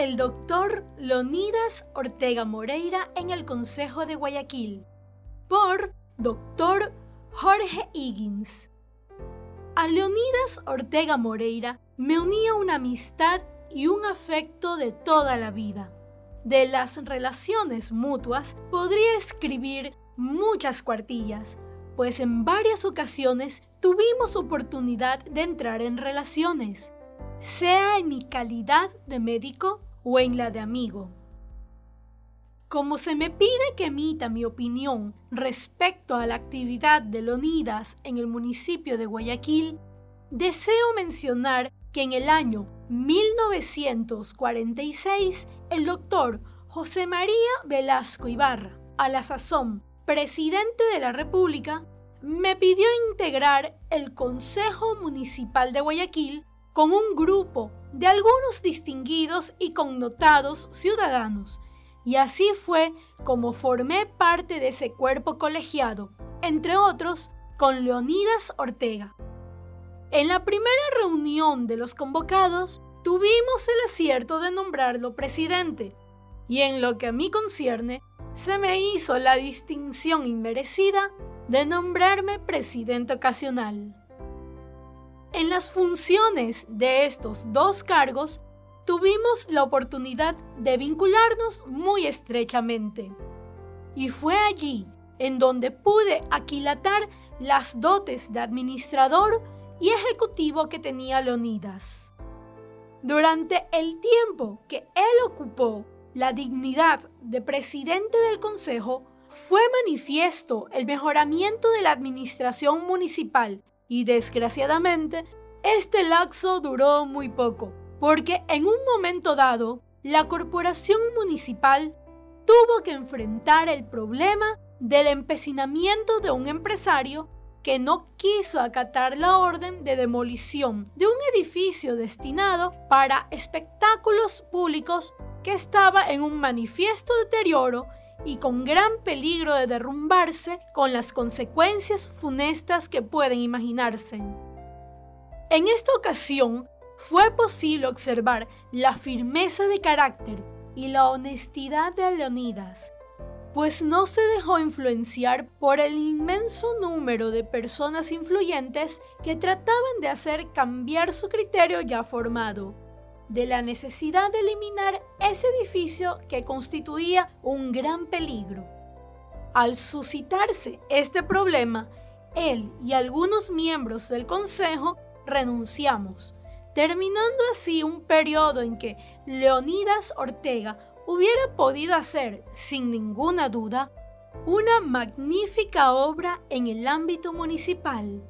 el doctor Leonidas Ortega Moreira en el Consejo de Guayaquil, por doctor Jorge Higgins. A Leonidas Ortega Moreira me unía una amistad y un afecto de toda la vida. De las relaciones mutuas podría escribir muchas cuartillas, pues en varias ocasiones tuvimos oportunidad de entrar en relaciones, sea en mi calidad de médico o en la de amigo. Como se me pide que emita mi opinión respecto a la actividad de Leonidas en el municipio de Guayaquil, deseo mencionar que en el año 1946 el doctor José María Velasco Ibarra, a la sazón presidente de la República, me pidió integrar el Consejo Municipal de Guayaquil con un grupo de algunos distinguidos y connotados ciudadanos, y así fue como formé parte de ese cuerpo colegiado, entre otros con Leonidas Ortega. En la primera reunión de los convocados, tuvimos el acierto de nombrarlo presidente, y en lo que a mí concierne, se me hizo la distinción inmerecida de nombrarme presidente ocasional. En las funciones de estos dos cargos, tuvimos la oportunidad de vincularnos muy estrechamente. Y fue allí en donde pude aquilatar las dotes de administrador y ejecutivo que tenía Leonidas. Durante el tiempo que él ocupó la dignidad de presidente del Consejo, fue manifiesto el mejoramiento de la administración municipal y desgraciadamente este laxo duró muy poco, porque en un momento dado la corporación municipal tuvo que enfrentar el problema del empecinamiento de un empresario que no quiso acatar la orden de demolición de un edificio destinado para espectáculos públicos que estaba en un manifiesto deterioro y con gran peligro de derrumbarse con las consecuencias funestas que pueden imaginarse. En esta ocasión fue posible observar la firmeza de carácter y la honestidad de Leonidas, pues no se dejó influenciar por el inmenso número de personas influyentes que trataban de hacer cambiar su criterio ya formado, de la necesidad de eliminar ese edificio que constituía un gran peligro. Al suscitarse este problema, él y algunos miembros del Consejo renunciamos, terminando así un periodo en que Leonidas Ortega hubiera podido hacer, sin ninguna duda, una magnífica obra en el ámbito municipal.